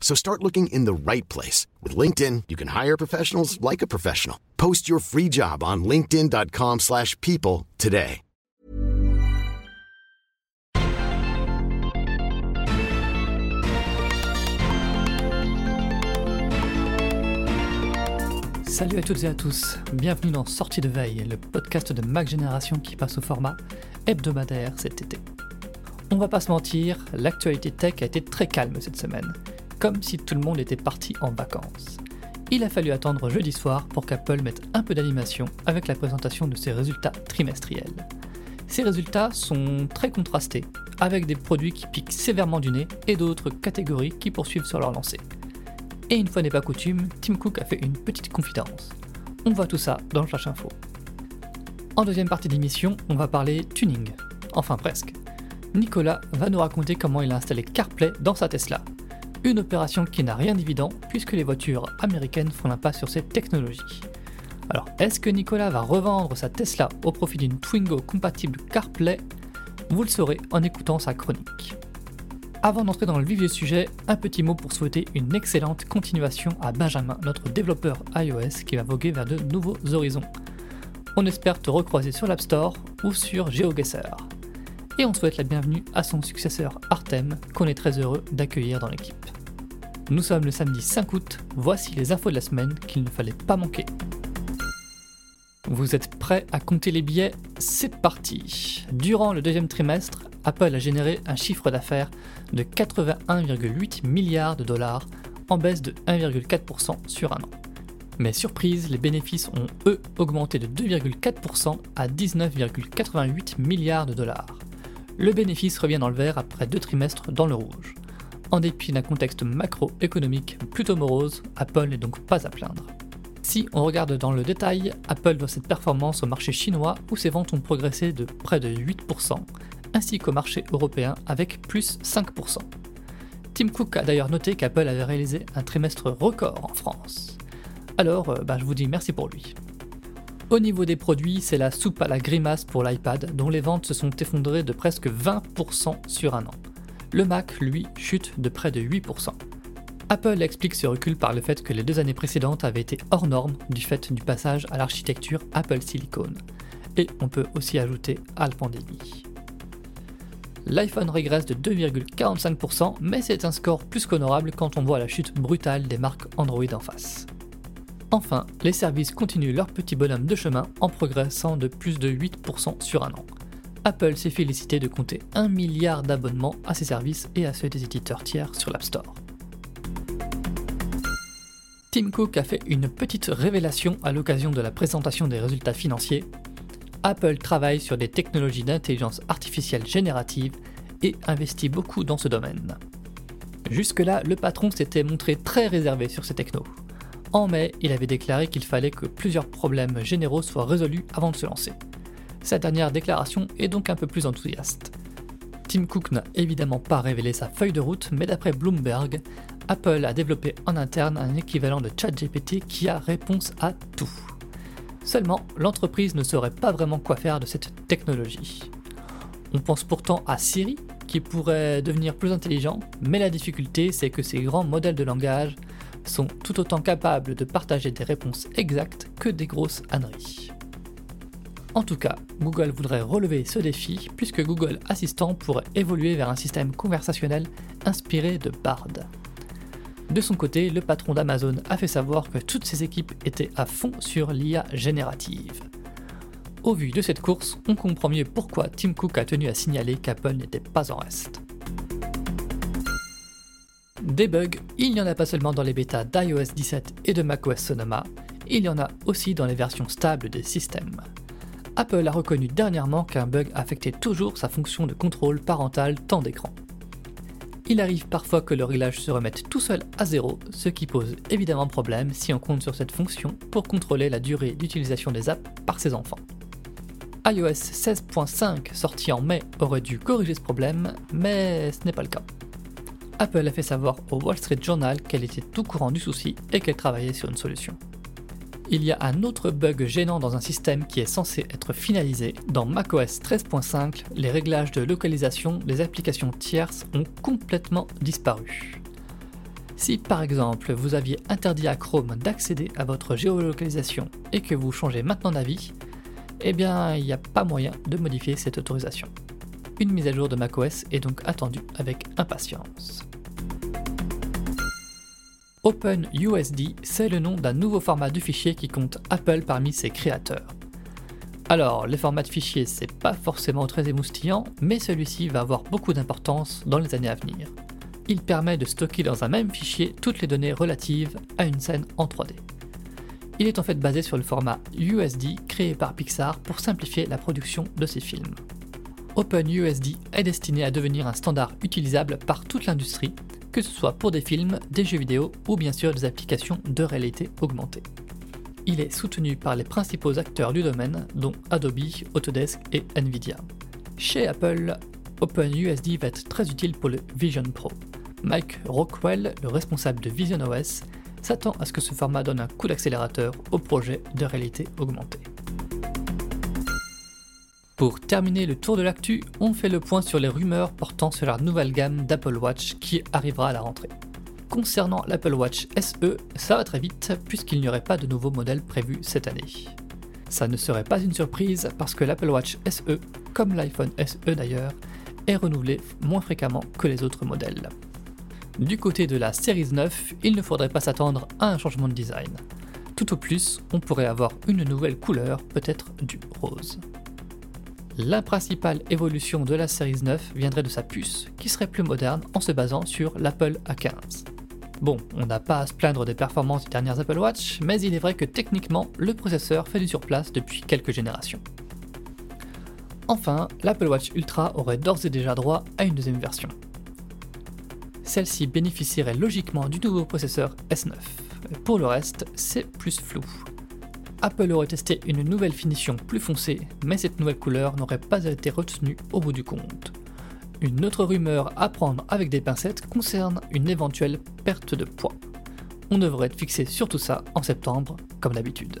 So start looking in the right place. With LinkedIn, you can hire professionals like a professional. Post your free job on linkedin.com slash people today. Salut à toutes et à tous, bienvenue dans Sortie de Veille, le podcast de Mac Génération qui passe au format hebdomadaire cet été. On va pas se mentir, l'actualité tech a été très calme cette semaine, comme si tout le monde était parti en vacances. Il a fallu attendre jeudi soir pour qu'Apple mette un peu d'animation avec la présentation de ses résultats trimestriels. Ces résultats sont très contrastés, avec des produits qui piquent sévèrement du nez et d'autres catégories qui poursuivent sur leur lancée. Et une fois n'est pas coutume, Tim Cook a fait une petite confidence. On voit tout ça dans le Flash Info. En deuxième partie d'émission, on va parler tuning. Enfin presque. Nicolas va nous raconter comment il a installé CarPlay dans sa Tesla. Une opération qui n'a rien d'évident puisque les voitures américaines font l'impasse sur cette technologie. Alors, est-ce que Nicolas va revendre sa Tesla au profit d'une Twingo compatible CarPlay? Vous le saurez en écoutant sa chronique. Avant d'entrer dans le vif du sujet, un petit mot pour souhaiter une excellente continuation à Benjamin, notre développeur iOS qui va voguer vers de nouveaux horizons. On espère te recroiser sur l'App Store ou sur GeoGuessr. Et on souhaite la bienvenue à son successeur Artem, qu'on est très heureux d'accueillir dans l'équipe. Nous sommes le samedi 5 août, voici les infos de la semaine qu'il ne fallait pas manquer. Vous êtes prêts à compter les billets? C'est parti Durant le deuxième trimestre, Apple a généré un chiffre d'affaires de 81,8 milliards de dollars, en baisse de 1,4% sur un an. Mais surprise, les bénéfices ont eux augmenté de 2,4% à 19,88 milliards de dollars. Le bénéfice revient dans le vert après deux trimestres dans le rouge. En dépit d'un contexte macroéconomique plutôt morose, Apple n'est donc pas à plaindre. Si on regarde dans le détail, Apple doit cette performance au marché chinois où ses ventes ont progressé de près de 8%, ainsi qu'au marché européen avec plus 5%. Tim Cook a d'ailleurs noté qu'Apple avait réalisé un trimestre record en France. Alors, euh, bah, je vous dis merci pour lui. Au niveau des produits, c'est la soupe à la grimace pour l'iPad, dont les ventes se sont effondrées de presque 20% sur un an. Le Mac, lui, chute de près de 8%. Apple explique ce recul par le fait que les deux années précédentes avaient été hors normes du fait du passage à l'architecture Apple Silicon. Et on peut aussi ajouter à la pandémie l'iPhone régresse de 2,45%, mais c'est un score plus qu'honorable quand on voit la chute brutale des marques Android en face. Enfin, les services continuent leur petit bonhomme de chemin en progressant de plus de 8% sur un an. Apple s'est félicité de compter 1 milliard d'abonnements à ses services et à ceux des éditeurs tiers sur l'App Store. Tim Cook a fait une petite révélation à l'occasion de la présentation des résultats financiers Apple travaille sur des technologies d'intelligence artificielle générative et investit beaucoup dans ce domaine. Jusque-là, le patron s'était montré très réservé sur ces technos. En mai, il avait déclaré qu'il fallait que plusieurs problèmes généraux soient résolus avant de se lancer. Sa dernière déclaration est donc un peu plus enthousiaste. Tim Cook n'a évidemment pas révélé sa feuille de route, mais d'après Bloomberg, Apple a développé en interne un équivalent de ChatGPT qui a réponse à tout. Seulement, l'entreprise ne saurait pas vraiment quoi faire de cette technologie. On pense pourtant à Siri, qui pourrait devenir plus intelligent, mais la difficulté c'est que ces grands modèles de langage sont tout autant capables de partager des réponses exactes que des grosses âneries. En tout cas, Google voudrait relever ce défi puisque Google Assistant pourrait évoluer vers un système conversationnel inspiré de Bard. De son côté, le patron d'Amazon a fait savoir que toutes ses équipes étaient à fond sur l'IA générative. Au vu de cette course, on comprend mieux pourquoi Tim Cook a tenu à signaler qu'Apple n'était pas en reste. Des bugs, il n'y en a pas seulement dans les bêtas d'iOS 17 et de macOS Sonoma, il y en a aussi dans les versions stables des systèmes. Apple a reconnu dernièrement qu'un bug affectait toujours sa fonction de contrôle parental temps d'écran il arrive parfois que le réglage se remette tout seul à zéro, ce qui pose évidemment problème si on compte sur cette fonction pour contrôler la durée d'utilisation des apps par ses enfants. iOS 16.5 sorti en mai aurait dû corriger ce problème, mais ce n'est pas le cas. Apple a fait savoir au Wall Street Journal qu'elle était tout courant du souci et qu'elle travaillait sur une solution il y a un autre bug gênant dans un système qui est censé être finalisé. Dans macOS 13.5, les réglages de localisation des applications tierces ont complètement disparu. Si par exemple vous aviez interdit à Chrome d'accéder à votre géolocalisation et que vous changez maintenant d'avis, eh bien il n'y a pas moyen de modifier cette autorisation. Une mise à jour de macOS est donc attendue avec impatience. OpenUSD, c'est le nom d'un nouveau format de fichier qui compte Apple parmi ses créateurs. Alors, les formats de fichiers, c'est pas forcément très émoustillant, mais celui-ci va avoir beaucoup d'importance dans les années à venir. Il permet de stocker dans un même fichier toutes les données relatives à une scène en 3D. Il est en fait basé sur le format USD créé par Pixar pour simplifier la production de ses films. OpenUSD est destiné à devenir un standard utilisable par toute l'industrie que ce soit pour des films, des jeux vidéo ou bien sûr des applications de réalité augmentée. Il est soutenu par les principaux acteurs du domaine, dont Adobe, Autodesk et Nvidia. Chez Apple, OpenUSD va être très utile pour le Vision Pro. Mike Rockwell, le responsable de Vision OS, s'attend à ce que ce format donne un coup d'accélérateur au projet de réalité augmentée. Pour terminer le tour de l'actu, on fait le point sur les rumeurs portant sur la nouvelle gamme d'Apple Watch qui arrivera à la rentrée. Concernant l'Apple Watch SE, ça va très vite puisqu'il n'y aurait pas de nouveau modèle prévu cette année. Ça ne serait pas une surprise parce que l'Apple Watch SE, comme l'iPhone SE d'ailleurs, est renouvelé moins fréquemment que les autres modèles. Du côté de la Series 9, il ne faudrait pas s'attendre à un changement de design. Tout au plus, on pourrait avoir une nouvelle couleur, peut-être du rose. La principale évolution de la Series 9 viendrait de sa puce, qui serait plus moderne en se basant sur l'Apple A15. Bon, on n'a pas à se plaindre des performances des dernières Apple Watch, mais il est vrai que techniquement, le processeur fait du surplace depuis quelques générations. Enfin, l'Apple Watch Ultra aurait d'ores et déjà droit à une deuxième version. Celle-ci bénéficierait logiquement du nouveau processeur S9. Pour le reste, c'est plus flou. Apple aurait testé une nouvelle finition plus foncée, mais cette nouvelle couleur n'aurait pas été retenue au bout du compte. Une autre rumeur à prendre avec des pincettes concerne une éventuelle perte de poids. On devrait être fixé sur tout ça en septembre, comme d'habitude.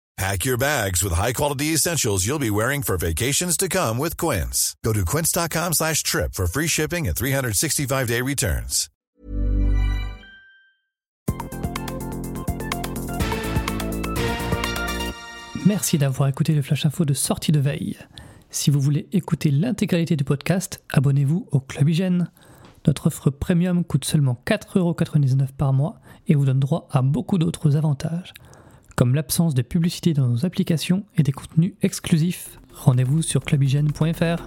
Pack your bags with high-quality essentials you'll be wearing for vacations to come with Quince. Go to quince.com slash trip for free shipping and 365-day returns. Merci d'avoir écouté le Flash Info de sortie de veille. Si vous voulez écouter l'intégralité du podcast, abonnez-vous au Club Hygiène. Notre offre premium coûte seulement 4,99€ par mois et vous donne droit à beaucoup d'autres avantages, comme l'absence de publicité dans nos applications et des contenus exclusifs. Rendez-vous sur clubhygiène.fr.